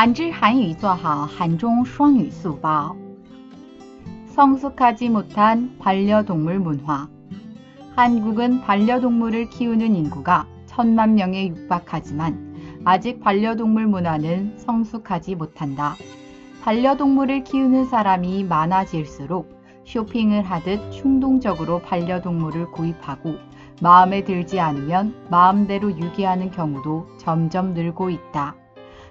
한질韩语做好한중双语速报 성숙하지 못한 반려동물 문화 한국은 반려동물을 키우는 인구가 천만 명에 육박하지만 아직 반려동물 문화는 성숙하지 못한다. 반려동물을 키우는 사람이 많아질수록 쇼핑을 하듯 충동적으로 반려동물을 구입하고 마음에 들지 않으면 마음대로 유기하는 경우도 점점 늘고 있다.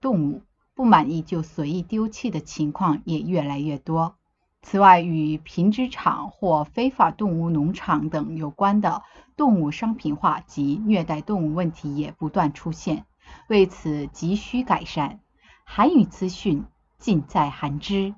动物，不满意就随意丢弃的情况也越来越多。此外，与品质厂或非法动物农场等有关的动物商品化及虐待动物问题也不断出现，为此急需改善。韩语资讯尽在韩知。